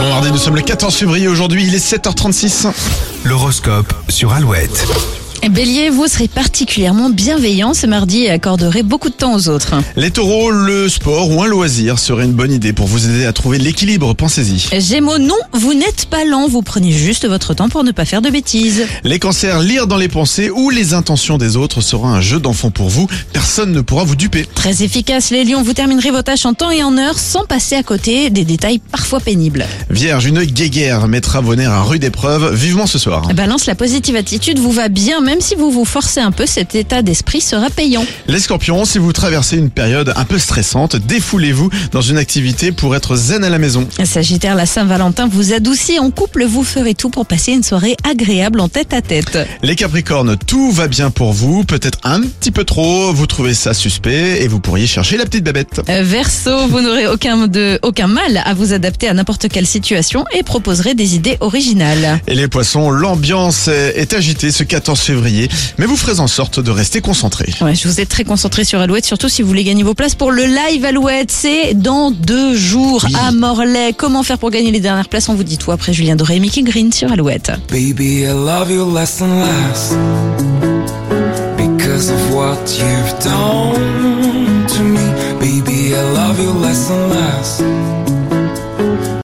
Bon mardi, nous sommes le 14 février aujourd'hui, il est 7h36. L'horoscope sur Alouette. Bélier, vous serez particulièrement bienveillant ce mardi et accorderez beaucoup de temps aux autres. Les taureaux, le sport ou un loisir serait une bonne idée pour vous aider à trouver l'équilibre, pensez-y. Gémeaux, non, vous n'êtes pas lent, vous prenez juste votre temps pour ne pas faire de bêtises. Les cancers, lire dans les pensées ou les intentions des autres sera un jeu d'enfant pour vous, personne ne pourra vous duper. Très efficace, les lions, vous terminerez vos tâches en temps et en heure sans passer à côté des détails parfois pénibles. Vierge, une guéguerre mettra vos nerfs à rude épreuve, vivement ce soir. Balance, la positive attitude vous va bien, même si vous vous forcez un peu, cet état d'esprit sera payant. Les scorpions, si vous traversez une période un peu stressante, défoulez-vous dans une activité pour être zen à la maison. Sagittaire, la Saint-Valentin vous adoucit en couple, vous ferez tout pour passer une soirée agréable en tête à tête. Les capricornes, tout va bien pour vous, peut-être un petit peu trop, vous trouvez ça suspect et vous pourriez chercher la petite babette. Euh, Verseau, vous n'aurez aucun, de, aucun mal à vous adapter à n'importe quelle situation et proposerez des idées originales. Et les poissons, l'ambiance est agitée ce 14 février, mais vous ferez en sorte de rester concentré. Ouais, je vous ai très concentré sur Alouette, surtout si vous voulez gagner vos places pour le live Alouette. C'est dans deux jours à Morlaix. Comment faire pour gagner les dernières places On vous dit tout après Julien Doré et Mickey Green sur Alouette. Baby, I love you less and less because of what you've done to me. Baby, I love you less and less.